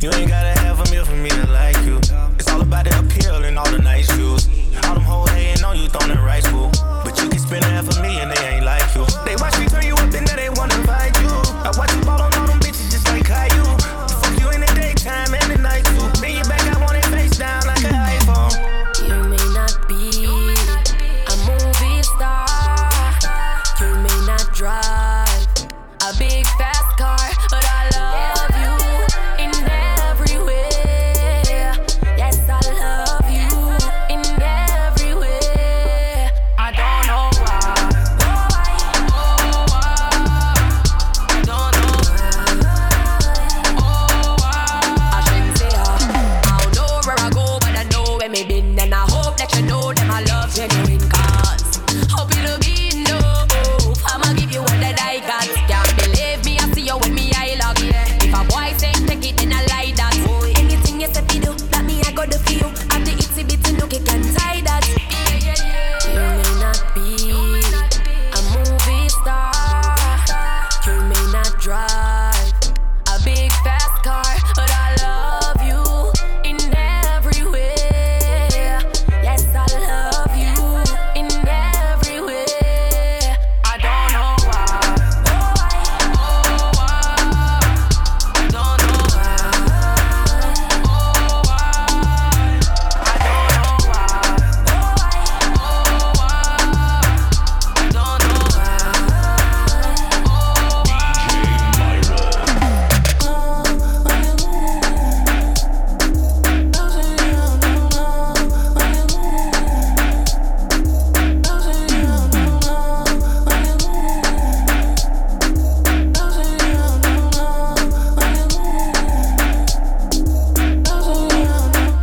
You ain't gotta Hope it'll be